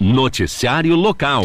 Noticiário local.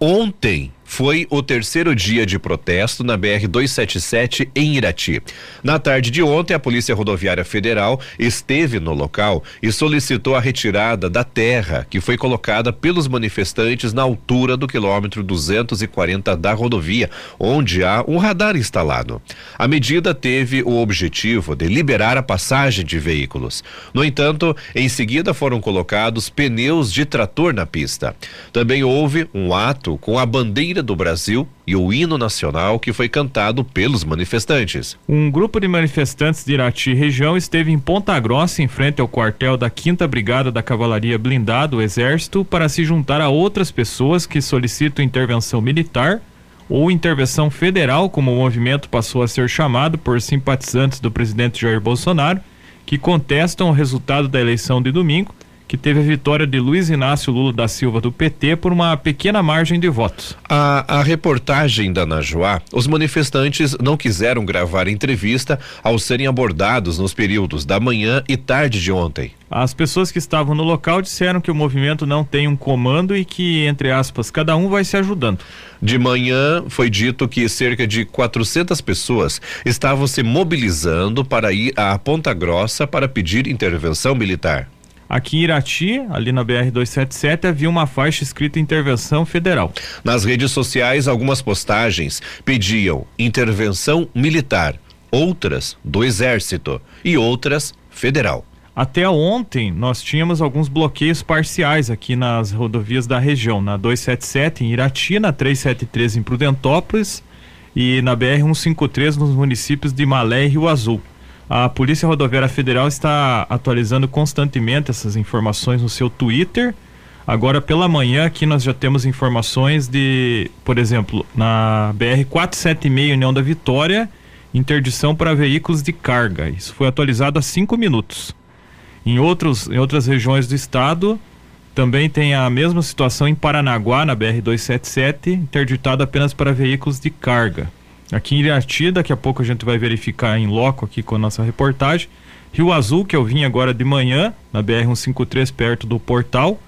Ontem foi o terceiro dia de protesto na BR 277 em Irati. Na tarde de ontem, a Polícia Rodoviária Federal esteve no local e solicitou a retirada da terra que foi colocada pelos manifestantes na altura do quilômetro 240 da rodovia, onde há um radar instalado. A medida teve o objetivo de liberar a passagem de veículos. No entanto, em seguida foram colocados pneus de trator na pista. Também houve um ato com a bandeira do Brasil e o hino nacional que foi cantado pelos manifestantes. Um grupo de manifestantes de Irati região esteve em Ponta Grossa, em frente ao quartel da 5 Brigada da Cavalaria Blindada, o Exército, para se juntar a outras pessoas que solicitam intervenção militar ou intervenção federal, como o movimento passou a ser chamado por simpatizantes do presidente Jair Bolsonaro, que contestam o resultado da eleição de domingo que teve a vitória de Luiz Inácio Lula da Silva do PT por uma pequena margem de votos. A, a reportagem da Najuá, os manifestantes não quiseram gravar entrevista ao serem abordados nos períodos da manhã e tarde de ontem. As pessoas que estavam no local disseram que o movimento não tem um comando e que, entre aspas, cada um vai se ajudando. De manhã foi dito que cerca de 400 pessoas estavam se mobilizando para ir à Ponta Grossa para pedir intervenção militar. Aqui em Irati, ali na BR 277, havia uma faixa escrita intervenção federal. Nas redes sociais, algumas postagens pediam intervenção militar, outras do exército e outras federal. Até ontem nós tínhamos alguns bloqueios parciais aqui nas rodovias da região, na 277 em Irati, na 373 em Prudentópolis e na BR 153 nos municípios de Malé e Rio Azul. A Polícia Rodoviária Federal está atualizando constantemente essas informações no seu Twitter. Agora pela manhã aqui nós já temos informações de, por exemplo, na BR 476 União da Vitória, interdição para veículos de carga. Isso foi atualizado há cinco minutos. Em, outros, em outras regiões do estado, também tem a mesma situação em Paranaguá, na BR 277, interditado apenas para veículos de carga. Aqui em Irati, daqui a pouco a gente vai verificar em loco aqui com a nossa reportagem. Rio Azul, que eu vim agora de manhã, na BR-153, perto do portal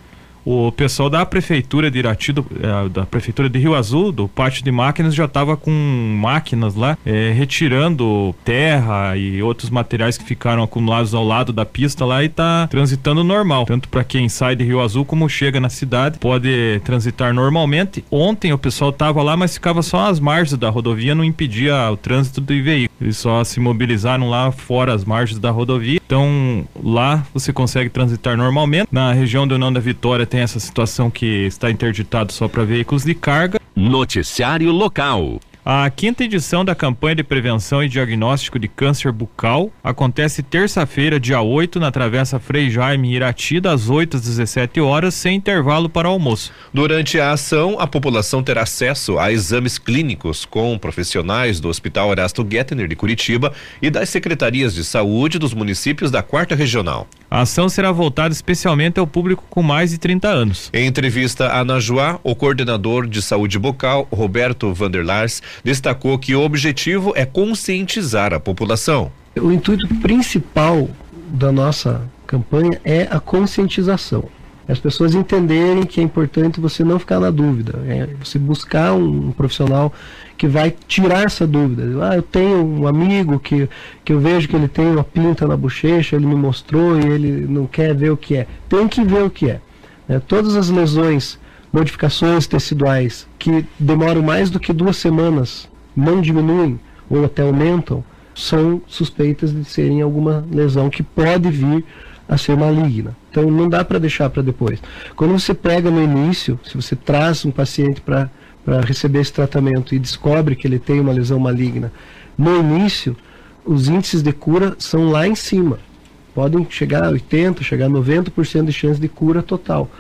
o pessoal da prefeitura de Irati, do, é, da prefeitura de Rio Azul, do pátio de máquinas, já estava com máquinas lá é, retirando terra e outros materiais que ficaram acumulados ao lado da pista lá e está transitando normal. Tanto para quem sai de Rio Azul como chega na cidade, pode transitar normalmente. Ontem o pessoal estava lá, mas ficava só às margens da rodovia, não impedia o trânsito de veículos. Eles só se mobilizaram lá fora as margens da rodovia. Então lá você consegue transitar normalmente. Na região do União da Vitória tem essa situação que está interditado só para veículos de carga. Noticiário local. A quinta edição da campanha de prevenção e diagnóstico de câncer bucal acontece terça-feira, dia 8, na Travessa Frei Jaime Irati, das 8 às 17 horas, sem intervalo para almoço. Durante a ação, a população terá acesso a exames clínicos com profissionais do Hospital Erasto Gettner de Curitiba e das secretarias de saúde dos municípios da Quarta Regional. A ação será voltada especialmente ao público com mais de 30 anos. Em entrevista à Najuá, o coordenador de saúde bucal, Roberto Vanderlars, destacou que o objetivo é conscientizar a população. O intuito principal da nossa campanha é a conscientização. As pessoas entenderem que é importante você não ficar na dúvida, é você buscar um, profissional que vai tirar essa dúvida. Ah, eu tenho um amigo que, que eu vejo que ele tem uma pinta na bochecha, ele me mostrou e ele não quer ver o que é. Tem que ver o que é. é todas as lesões modificações teciduais que demoram mais do que duas semanas, não diminuem ou até aumentam, são suspeitas de serem alguma lesão que pode vir a ser maligna. Então não dá para deixar para depois. Quando você pega no início, se você traz um paciente para receber esse tratamento e descobre que ele tem uma lesão maligna, no início os índices de cura são lá em cima. Podem chegar a 80, chegar a 90% de chance de cura total.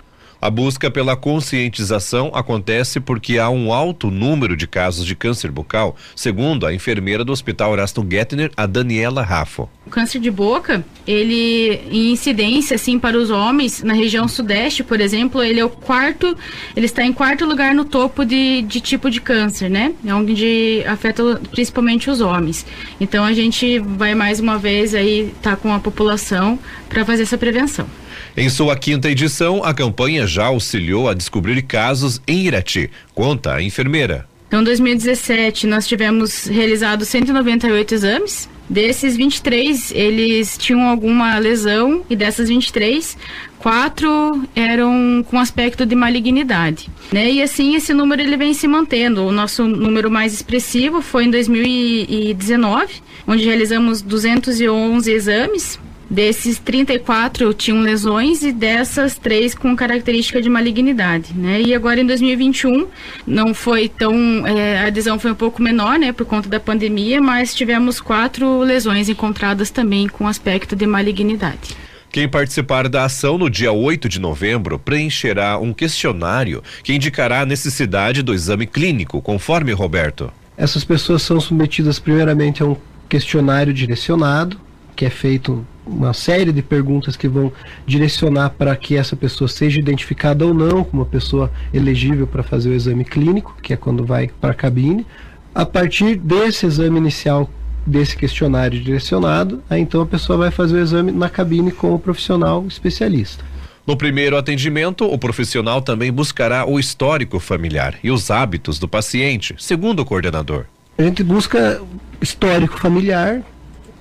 A busca pela conscientização acontece porque há um alto número de casos de câncer bucal, segundo a enfermeira do Hospital Horasto Gettner, a Daniela Raffo. O câncer de boca, ele em incidência assim para os homens na região sudeste, por exemplo, ele é o quarto, ele está em quarto lugar no topo de, de tipo de câncer, né? É onde afeta principalmente os homens. Então a gente vai mais uma vez aí estar tá com a população para fazer essa prevenção. Em sua quinta edição, a campanha já auxiliou a descobrir casos em Irati, conta a enfermeira. Então, em 2017, nós tivemos realizado 198 exames. Desses 23, eles tinham alguma lesão e dessas 23, quatro eram com aspecto de malignidade, né? E assim esse número ele vem se mantendo. O nosso número mais expressivo foi em 2019, onde realizamos 211 exames Desses 34 tinham lesões e dessas três com característica de malignidade, né? E agora em 2021 não foi tão é, a adesão foi um pouco menor, né, por conta da pandemia, mas tivemos quatro lesões encontradas também com aspecto de malignidade. Quem participar da ação no dia 8 de novembro preencherá um questionário que indicará a necessidade do exame clínico, conforme Roberto. Essas pessoas são submetidas primeiramente a um questionário direcionado, que é feito uma série de perguntas que vão direcionar para que essa pessoa seja identificada ou não como uma pessoa elegível para fazer o exame clínico, que é quando vai para a cabine. A partir desse exame inicial, desse questionário direcionado, aí então a pessoa vai fazer o exame na cabine com o profissional especialista. No primeiro atendimento, o profissional também buscará o histórico familiar e os hábitos do paciente, segundo o coordenador. A gente busca histórico familiar,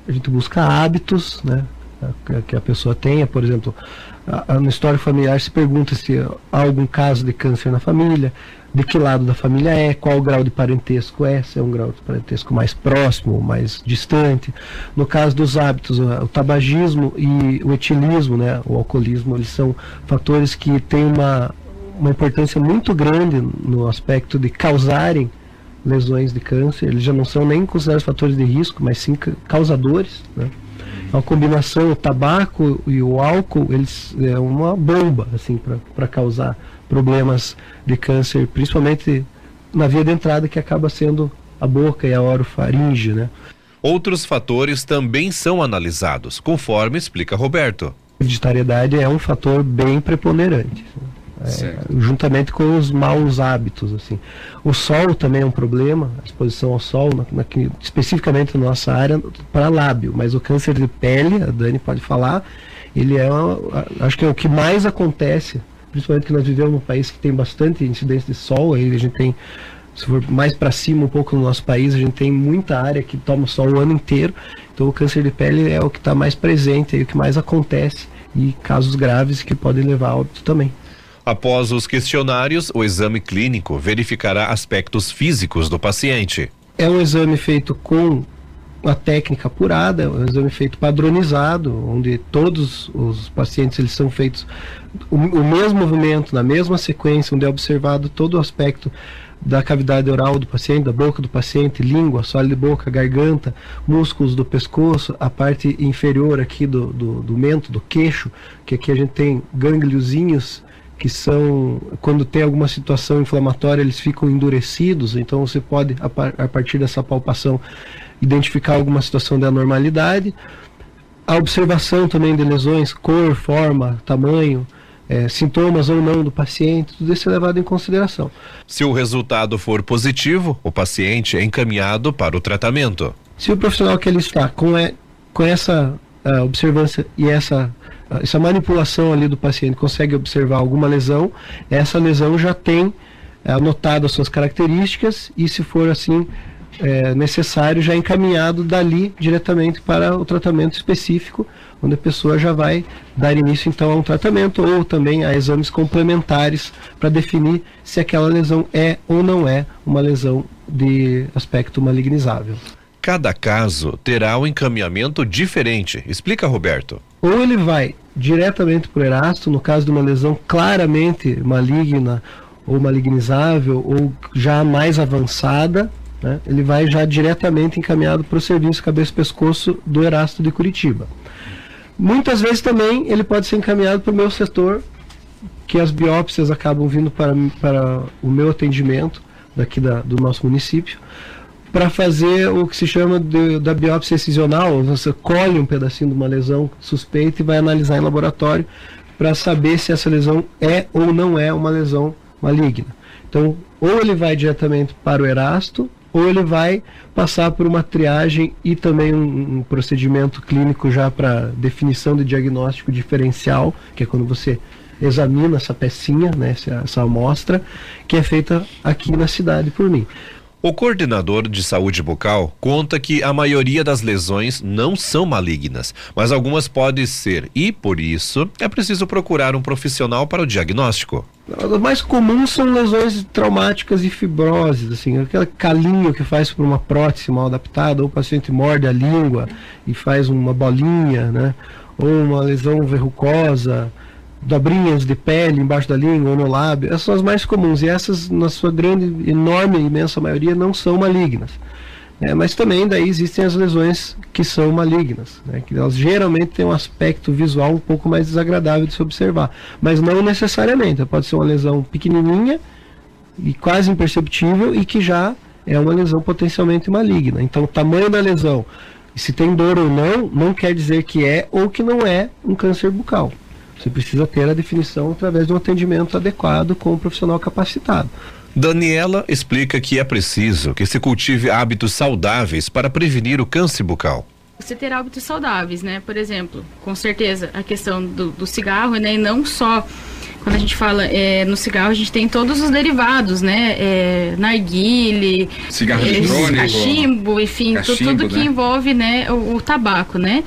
a gente busca hábitos, né? Que a pessoa tenha, por exemplo, no história familiar se pergunta se há algum caso de câncer na família, de que lado da família é, qual o grau de parentesco é, se é um grau de parentesco mais próximo ou mais distante. No caso dos hábitos, o, o tabagismo e o etilismo, né, o alcoolismo, eles são fatores que têm uma, uma importância muito grande no aspecto de causarem lesões de câncer, eles já não são nem considerados fatores de risco, mas sim causadores. Né? Então, a combinação, o tabaco e o álcool, eles é uma bomba assim para causar problemas de câncer, principalmente na via de entrada que acaba sendo a boca e a orofaringe, né? Outros fatores também são analisados, conforme explica Roberto. A hereditariedade é um fator bem preponderante é, juntamente com os maus hábitos assim. O sol também é um problema a exposição ao sol na, na, especificamente na nossa área para lábio. Mas o câncer de pele a Dani pode falar ele é acho que é o que mais acontece principalmente que nós vivemos num país que tem bastante incidência de sol aí a gente tem se for mais para cima um pouco no nosso país a gente tem muita área que toma sol o ano inteiro. Então o câncer de pele é o que está mais presente é o que mais acontece e casos graves que podem levar a óbito também Após os questionários, o exame clínico verificará aspectos físicos do paciente. É um exame feito com uma técnica apurada, é um exame feito padronizado, onde todos os pacientes eles são feitos o, o mesmo movimento, na mesma sequência, onde é observado todo o aspecto da cavidade oral do paciente, da boca do paciente, língua, sólido de boca, garganta, músculos do pescoço, a parte inferior aqui do, do, do mento, do queixo, que aqui a gente tem gângliozinhos que são, quando tem alguma situação inflamatória, eles ficam endurecidos, então você pode, a, par, a partir dessa palpação, identificar alguma situação de anormalidade. A observação também de lesões, cor, forma, tamanho, é, sintomas ou não do paciente, tudo isso é levado em consideração. Se o resultado for positivo, o paciente é encaminhado para o tratamento. Se o profissional que ele está com, é, com essa uh, observância e essa essa manipulação ali do paciente consegue observar alguma lesão, essa lesão já tem é, anotado as suas características e se for assim é, necessário já encaminhado dali diretamente para o tratamento específico, onde a pessoa já vai dar início então a um tratamento ou também a exames complementares para definir se aquela lesão é ou não é uma lesão de aspecto malignizável. Cada caso terá um encaminhamento diferente, explica Roberto. Ou ele vai diretamente para o Erasto, no caso de uma lesão claramente maligna ou malignizável ou já mais avançada, né, ele vai já diretamente encaminhado para o serviço cabeça-pescoço do Erasto de Curitiba. Muitas vezes também ele pode ser encaminhado para o meu setor, que as biópsias acabam vindo para, para o meu atendimento daqui da, do nosso município para fazer o que se chama de, da biópsia excisional. Você colhe um pedacinho de uma lesão suspeita e vai analisar em laboratório para saber se essa lesão é ou não é uma lesão maligna. Então, ou ele vai diretamente para o Erasto, ou ele vai passar por uma triagem e também um, um procedimento clínico já para definição de diagnóstico diferencial, que é quando você examina essa pecinha, né, essa, essa amostra, que é feita aqui na cidade por mim. O coordenador de saúde bucal conta que a maioria das lesões não são malignas, mas algumas podem ser, e por isso é preciso procurar um profissional para o diagnóstico. As mais comuns são lesões traumáticas e fibroses, assim, aquele calinho que faz por uma prótese mal adaptada, ou o paciente morde a língua e faz uma bolinha, né? Ou uma lesão verrucosa, dobrinhas de pele embaixo da língua ou no lábio, essas são as mais comuns e essas, na sua grande, enorme, imensa maioria, não são malignas. É, mas também daí existem as lesões que são malignas, né, que elas geralmente têm um aspecto visual um pouco mais desagradável de se observar, mas não necessariamente, pode ser uma lesão pequenininha e quase imperceptível e que já é uma lesão potencialmente maligna. Então, o tamanho da lesão se tem dor ou não, não quer dizer que é ou que não é um câncer bucal. Você precisa ter a definição através de um atendimento adequado com um profissional capacitado. Daniela explica que é preciso que se cultive hábitos saudáveis para prevenir o câncer bucal. Você ter hábitos saudáveis, né? Por exemplo, com certeza a questão do, do cigarro, né? E não só quando a gente fala é, no cigarro, a gente tem todos os derivados, né? É, narguile, cigarro é, cachimbo, enfim, cachimbo, tudo, tudo né? que envolve né, o, o tabaco, né?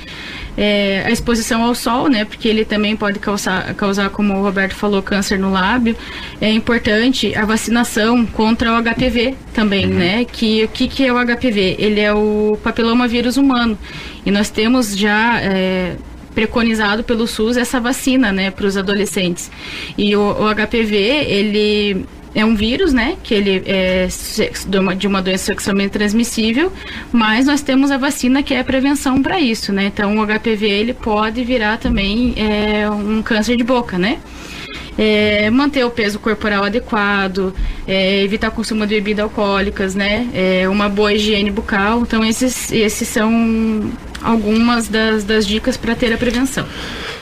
É, a exposição ao sol, né? Porque ele também pode causar, causar, como o Roberto falou, câncer no lábio. É importante a vacinação contra o HPV também, uhum. né? Que o que, que é o HPV? Ele é o papiloma vírus humano. E nós temos já é, preconizado pelo SUS essa vacina, né, para os adolescentes. E o, o HPV, ele é um vírus, né? Que ele é de uma doença sexualmente transmissível, mas nós temos a vacina que é a prevenção para isso, né? Então o HPV ele pode virar também é, um câncer de boca, né? É, manter o peso corporal adequado, é, evitar o consumo de bebidas alcoólicas, né? É, uma boa higiene bucal. Então, esses, esses são algumas das, das dicas para ter a prevenção.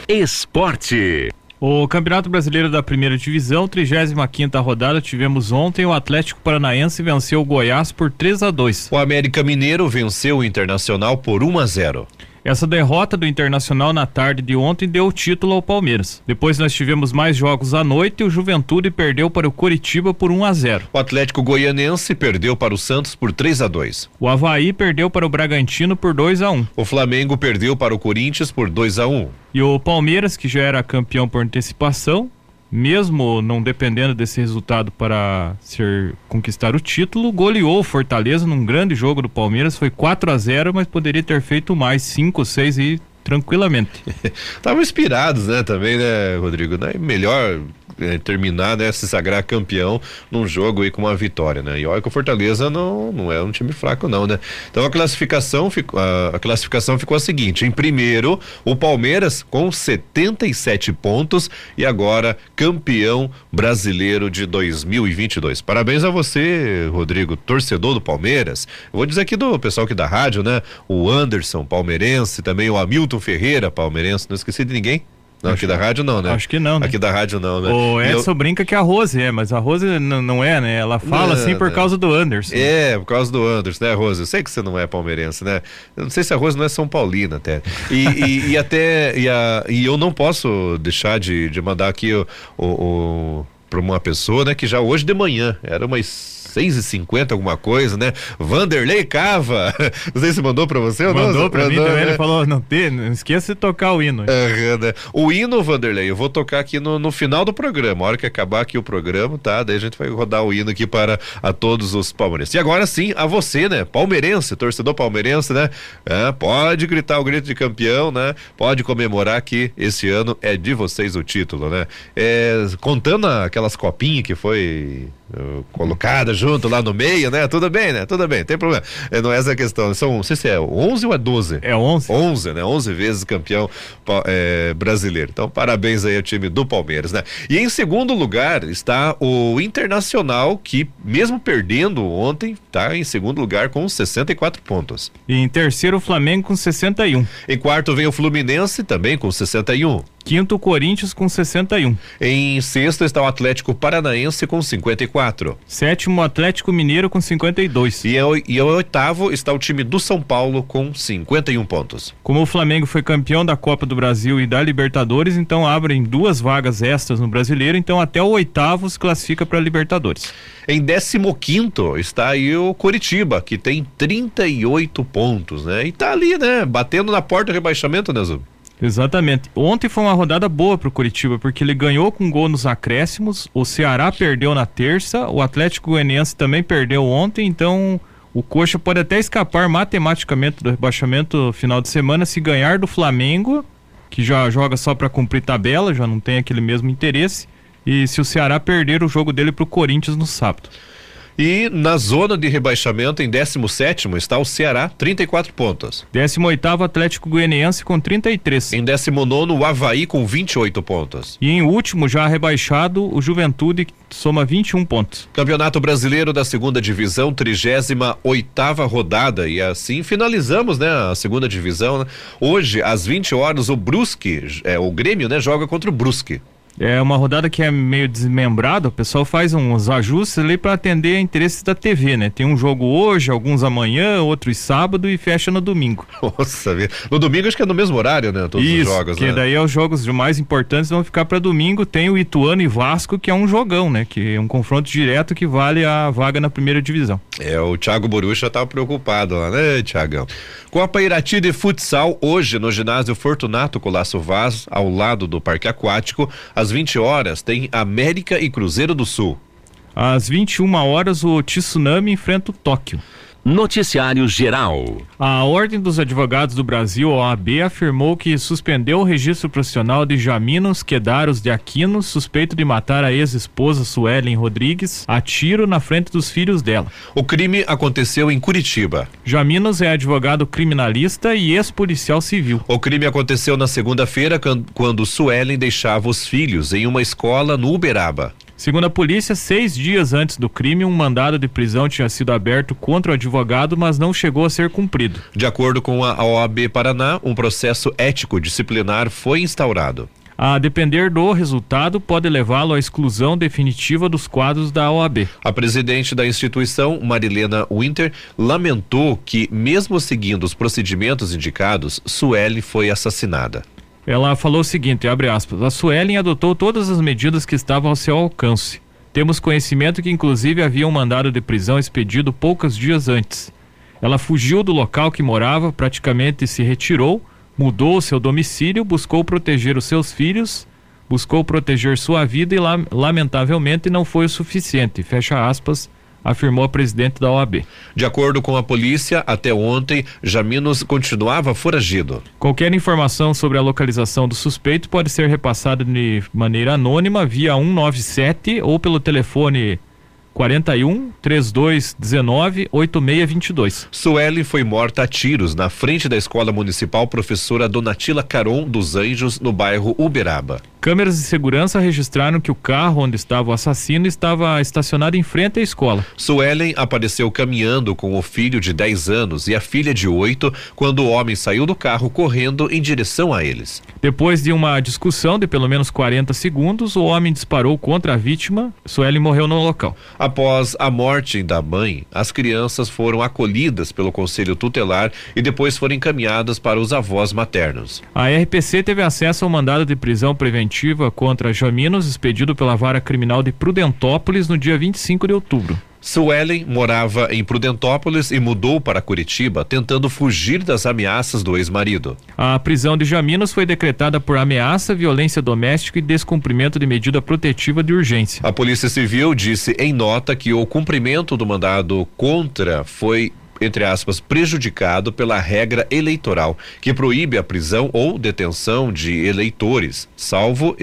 Esporte. O Campeonato Brasileiro da Primeira Divisão, 35ª rodada, tivemos ontem o Atlético Paranaense venceu o Goiás por 3 a 2. O América Mineiro venceu o Internacional por 1 a 0. Essa derrota do Internacional na tarde de ontem deu o título ao Palmeiras. Depois nós tivemos mais jogos à noite e o Juventude perdeu para o Coritiba por 1 a 0. O Atlético Goianense perdeu para o Santos por 3 a 2. O Havaí perdeu para o Bragantino por 2 a 1. O Flamengo perdeu para o Corinthians por 2 a 1. E o Palmeiras, que já era campeão por antecipação, mesmo não dependendo desse resultado para ser conquistar o título, goleou o Fortaleza num grande jogo do Palmeiras, foi 4 a 0, mas poderia ter feito mais 5, 6 e tranquilamente. Estavam inspirados, né, também, né, Rodrigo? Né? Melhor é, terminar, né, se sagrar campeão num jogo aí com uma vitória, né? E olha que o Fortaleza não, não é um time fraco não, né? Então a classificação ficou a, a, classificação ficou a seguinte, em primeiro o Palmeiras com 77 pontos e agora campeão brasileiro de 2022. Parabéns a você, Rodrigo, torcedor do Palmeiras. Eu vou dizer aqui do pessoal aqui da rádio, né? O Anderson palmeirense, também o Hamilton Ferreira palmeirense, não esqueci de ninguém. Não, aqui da rádio não, né? Acho que não, né? Aqui da rádio não, né? O Edson eu... brinca que a Rose é, mas a Rose não é, né? Ela fala não, assim por não. causa do Anderson. É, por causa do Anderson, né, Rose? Eu sei que você não é palmeirense, né? Eu não sei se a Rose não é São Paulina até. E, e, e até, e, a, e eu não posso deixar de, de mandar aqui o, o, o para uma pessoa, né, que já hoje de manhã, era umas seis e cinquenta, alguma coisa, né? Vanderlei Cava, não sei se mandou para você ou não. Mandou para mim também, né? ele falou, não, te, não esqueça de tocar o hino. Uhum, né? O hino, Vanderlei, eu vou tocar aqui no, no final do programa, a hora que acabar aqui o programa, tá? Daí a gente vai rodar o hino aqui para a todos os palmeirenses. E agora sim, a você, né? Palmeirense, torcedor palmeirense, né? É, pode gritar o grito de campeão, né? Pode comemorar que esse ano é de vocês o título, né? É, contando aquelas copinhas que foi colocada junto lá no meio, né? Tudo bem, né? Tudo bem, tem problema. É, não é essa a questão. São, não sei se é 11 ou é 12? É 11. 11, né? 11 vezes campeão é, brasileiro. Então, parabéns aí ao time do Palmeiras, né? E em segundo lugar está o Internacional, que mesmo perdendo ontem, tá em segundo lugar com 64 pontos. E em terceiro, o Flamengo com 61. Em quarto vem o Fluminense também com 61. Quinto, o Corinthians com 61. Em sexto está o Atlético Paranaense com 54. Sétimo, o Atlético Mineiro com 52. E, em, e em oitavo está o time do São Paulo com 51 pontos. Como o Flamengo foi campeão da Copa do Brasil e da Libertadores, então abrem duas vagas extras no Brasileiro, então até o oitavo se classifica para Libertadores. Em 15 está aí o Coritiba, que tem 38 pontos, né? E tá ali, né? Batendo na porta do rebaixamento, né, Zub? Exatamente. Ontem foi uma rodada boa pro Curitiba, porque ele ganhou com gol nos acréscimos, o Ceará perdeu na terça, o Atlético Goianiense também perdeu ontem, então o Coxa pode até escapar matematicamente do rebaixamento final de semana se ganhar do Flamengo, que já joga só para cumprir tabela, já não tem aquele mesmo interesse, e se o Ceará perder o jogo dele pro Corinthians no sábado. E na zona de rebaixamento, em 17 está o Ceará, 34 pontos. 18 Atlético Goianiense com 33. Em 19 o Havaí com 28 pontos. E em último, já rebaixado, o Juventude soma 21 pontos. Campeonato Brasileiro da Segunda Divisão, 38 rodada. E assim finalizamos, né? A segunda divisão. Né? Hoje, às 20 horas, o Brusque, é, o Grêmio, né, joga contra o Brusque. É uma rodada que é meio desmembrada, o pessoal faz uns ajustes ali para atender interesses da TV, né? Tem um jogo hoje, alguns amanhã, outros sábado e fecha no domingo. Nossa, no domingo acho que é no mesmo horário, né? Todos Isso, os jogos, que né? daí é os jogos mais importantes vão ficar para domingo. Tem o Ituano e Vasco, que é um jogão, né? Que é um confronto direto que vale a vaga na primeira divisão. É, o Thiago Borucha tá preocupado lá, né, Thiagão? Copa Irati de futsal hoje no ginásio Fortunato Colasso Vaz, ao lado do Parque Aquático, às 20 horas tem América e Cruzeiro do Sul. Às 21 horas o Tsunami enfrenta o Tóquio. Noticiário Geral. A Ordem dos Advogados do Brasil, OAB, afirmou que suspendeu o registro profissional de Jaminos Quedaros de Aquino, suspeito de matar a ex-esposa Suelen Rodrigues a tiro na frente dos filhos dela. O crime aconteceu em Curitiba. Jaminos é advogado criminalista e ex-policial civil. O crime aconteceu na segunda-feira quando Suelen deixava os filhos em uma escola no Uberaba. Segundo a polícia, seis dias antes do crime, um mandado de prisão tinha sido aberto contra o advogado, mas não chegou a ser cumprido. De acordo com a OAB Paraná, um processo ético disciplinar foi instaurado. A depender do resultado, pode levá-lo à exclusão definitiva dos quadros da OAB. A presidente da instituição, Marilena Winter, lamentou que, mesmo seguindo os procedimentos indicados, Sueli foi assassinada. Ela falou o seguinte, abre aspas, a Suelen adotou todas as medidas que estavam ao seu alcance. Temos conhecimento que inclusive havia um mandado de prisão expedido poucos dias antes. Ela fugiu do local que morava, praticamente se retirou, mudou seu domicílio, buscou proteger os seus filhos, buscou proteger sua vida e lamentavelmente não foi o suficiente. Fecha aspas afirmou a presidente da OAB. De acordo com a polícia, até ontem, Jaminos continuava foragido. Qualquer informação sobre a localização do suspeito pode ser repassada de maneira anônima via 197 ou pelo telefone 41 3219 8622. Sueli foi morta a tiros na frente da Escola Municipal Professora Donatila Caron dos Anjos, no bairro Uberaba. Câmeras de segurança registraram que o carro onde estava o assassino estava estacionado em frente à escola. Suelen apareceu caminhando com o filho de 10 anos e a filha de 8 quando o homem saiu do carro correndo em direção a eles. Depois de uma discussão de pelo menos 40 segundos, o homem disparou contra a vítima. Suelen morreu no local. Após a morte da mãe, as crianças foram acolhidas pelo conselho tutelar e depois foram encaminhadas para os avós maternos. A RPC teve acesso ao mandado de prisão preventiva contra Jaminos, expedido pela Vara Criminal de Prudentópolis no dia 25 de outubro. Suelen morava em Prudentópolis e mudou para Curitiba, tentando fugir das ameaças do ex-marido. A prisão de Jaminos foi decretada por ameaça, violência doméstica e descumprimento de medida protetiva de urgência. A Polícia Civil disse em nota que o cumprimento do mandado contra foi entre aspas, prejudicado pela regra eleitoral, que proíbe a prisão ou detenção de eleitores, salvo,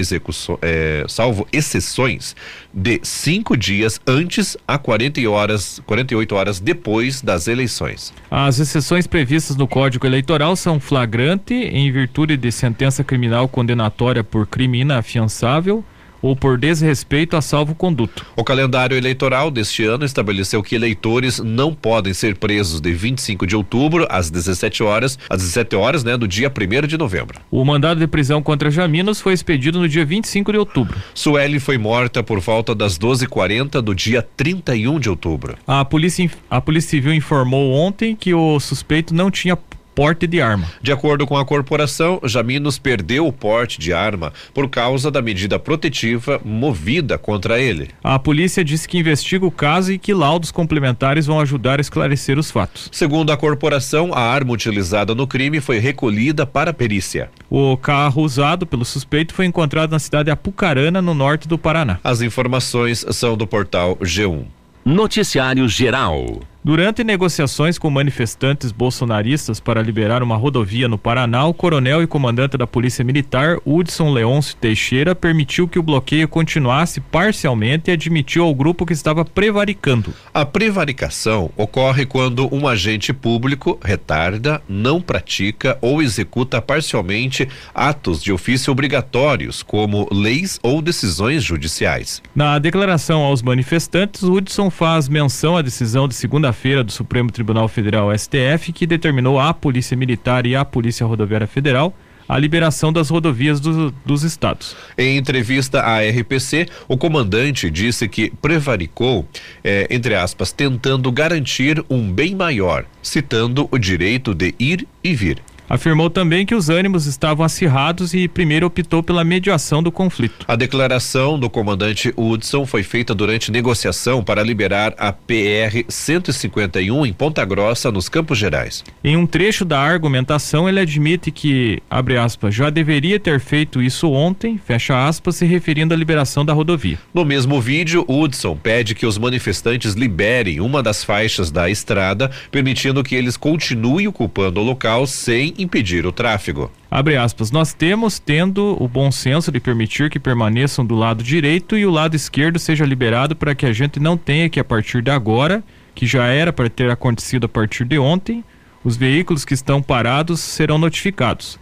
é, salvo exceções, de cinco dias antes a 40 horas, 48 horas depois das eleições. As exceções previstas no Código Eleitoral são flagrante, em virtude de sentença criminal condenatória por crime inafiançável ou por desrespeito a salvo-conduto. O calendário eleitoral deste ano estabeleceu que eleitores não podem ser presos de 25 de outubro às 17 horas, às 17 horas, né, do dia 1 de novembro. O mandado de prisão contra Jaminos foi expedido no dia 25 de outubro. Sueli foi morta por volta das 12h40 do dia 31 de outubro. A polícia, a polícia Civil informou ontem que o suspeito não tinha porte de arma. De acordo com a corporação, Jaminos perdeu o porte de arma por causa da medida protetiva movida contra ele. A polícia disse que investiga o caso e que laudos complementares vão ajudar a esclarecer os fatos. Segundo a corporação, a arma utilizada no crime foi recolhida para perícia. O carro usado pelo suspeito foi encontrado na cidade de Apucarana, no norte do Paraná. As informações são do portal G1. Noticiário Geral. Durante negociações com manifestantes bolsonaristas para liberar uma rodovia no Paraná, o coronel e comandante da Polícia Militar, Hudson Leôncio Teixeira, permitiu que o bloqueio continuasse parcialmente e admitiu ao grupo que estava prevaricando. A prevaricação ocorre quando um agente público retarda, não pratica ou executa parcialmente atos de ofício obrigatórios, como leis ou decisões judiciais. Na declaração aos manifestantes, Hudson faz menção à decisão de segunda segunda-feira do Supremo Tribunal Federal STF, que determinou à Polícia Militar e à Polícia Rodoviária Federal a liberação das rodovias do, dos estados. Em entrevista à RPC, o comandante disse que prevaricou, eh, entre aspas, tentando garantir um bem maior, citando o direito de ir e vir. Afirmou também que os ânimos estavam acirrados e primeiro optou pela mediação do conflito. A declaração do comandante Hudson foi feita durante negociação para liberar a PR 151 em Ponta Grossa, nos Campos Gerais. Em um trecho da argumentação, ele admite que, abre aspas, já deveria ter feito isso ontem, fecha aspas, se referindo à liberação da rodovia. No mesmo vídeo, Hudson pede que os manifestantes liberem uma das faixas da estrada, permitindo que eles continuem ocupando o local sem impedir o tráfego. Abre aspas, nós temos tendo o bom senso de permitir que permaneçam do lado direito e o lado esquerdo seja liberado para que a gente não tenha que a partir de agora, que já era para ter acontecido a partir de ontem, os veículos que estão parados serão notificados.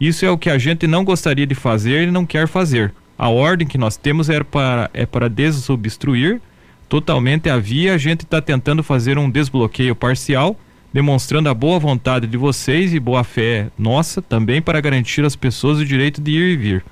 Isso é o que a gente não gostaria de fazer e não quer fazer. A ordem que nós temos é para, é para desobstruir totalmente a via. A gente está tentando fazer um desbloqueio parcial demonstrando a boa vontade de vocês e boa fé nossa também para garantir às pessoas o direito de ir e vir.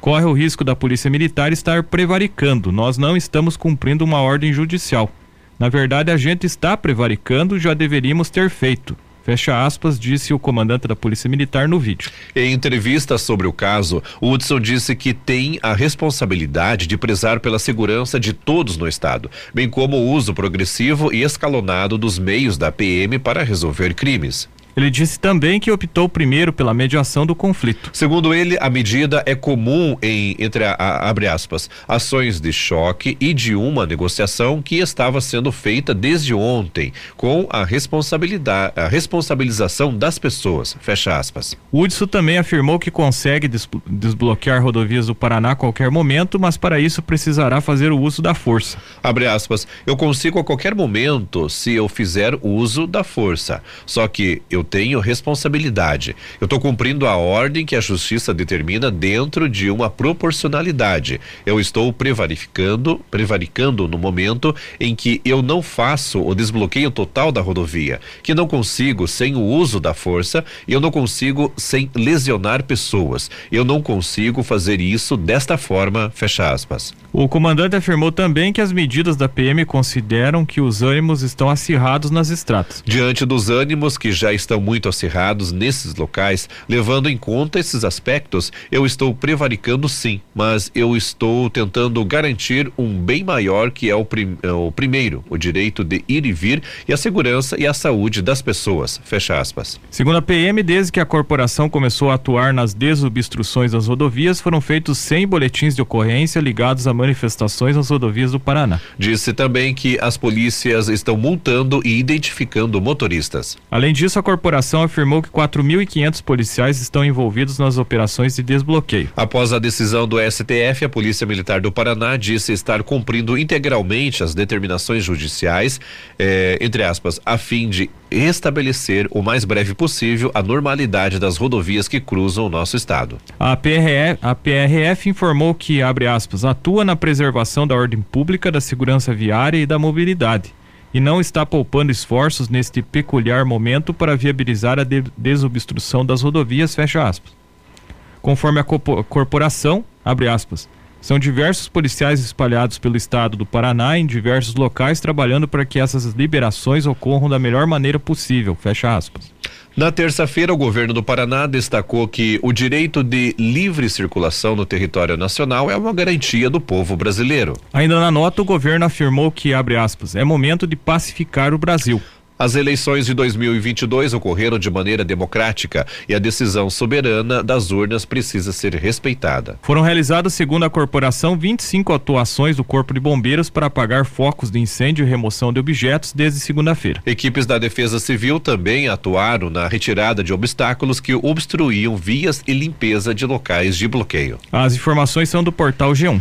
Corre o risco da Polícia Militar estar prevaricando. Nós não estamos cumprindo uma ordem judicial. Na verdade, a gente está prevaricando, já deveríamos ter feito. Fecha aspas, disse o comandante da Polícia Militar no vídeo. Em entrevista sobre o caso, Hudson disse que tem a responsabilidade de prezar pela segurança de todos no estado, bem como o uso progressivo e escalonado dos meios da PM para resolver crimes. Ele disse também que optou primeiro pela mediação do conflito. Segundo ele, a medida é comum em, entre a, a, abre aspas, ações de choque e de uma negociação que estava sendo feita desde ontem, com a responsabilidade, a responsabilização das pessoas, fecha aspas. Hudson também afirmou que consegue des, desbloquear rodovias do Paraná a qualquer momento, mas para isso precisará fazer o uso da força. Abre aspas, eu consigo a qualquer momento se eu fizer uso da força, só que eu eu tenho responsabilidade. Eu estou cumprindo a ordem que a justiça determina dentro de uma proporcionalidade. Eu estou prevaricando, prevaricando no momento em que eu não faço o desbloqueio total da rodovia, que não consigo sem o uso da força, eu não consigo sem lesionar pessoas. Eu não consigo fazer isso desta forma, fecha aspas. O comandante afirmou também que as medidas da PM consideram que os ânimos estão acirrados nas estradas. Diante dos ânimos que já estão estão muito acirrados nesses locais, levando em conta esses aspectos, eu estou prevaricando sim, mas eu estou tentando garantir um bem maior que é o, prim, é o primeiro, o direito de ir e vir e a segurança e a saúde das pessoas. Fecha aspas. Segundo a PM, desde que a corporação começou a atuar nas desobstruções das rodovias, foram feitos 100 boletins de ocorrência ligados a manifestações nas rodovias do Paraná. Disse também que as polícias estão multando e identificando motoristas. Além disso, a corporação corporação afirmou que 4.500 policiais estão envolvidos nas operações de desbloqueio. Após a decisão do STF, a Polícia Militar do Paraná disse estar cumprindo integralmente as determinações judiciais, eh, entre aspas, a fim de estabelecer o mais breve possível a normalidade das rodovias que cruzam o nosso estado. A PRF, a PRF informou que, abre aspas, atua na preservação da ordem pública, da segurança viária e da mobilidade e não está poupando esforços neste peculiar momento para viabilizar a de desobstrução das rodovias, fecha aspas. Conforme a corporação, abre aspas, são diversos policiais espalhados pelo estado do Paraná em diversos locais trabalhando para que essas liberações ocorram da melhor maneira possível, fecha aspas. Na terça-feira, o governo do Paraná destacou que o direito de livre circulação no território nacional é uma garantia do povo brasileiro. Ainda na nota, o governo afirmou que, abre aspas, é momento de pacificar o Brasil. As eleições de 2022 ocorreram de maneira democrática e a decisão soberana das urnas precisa ser respeitada. Foram realizadas, segundo a corporação, 25 atuações do Corpo de Bombeiros para apagar focos de incêndio e remoção de objetos desde segunda-feira. Equipes da Defesa Civil também atuaram na retirada de obstáculos que obstruíam vias e limpeza de locais de bloqueio. As informações são do portal G1.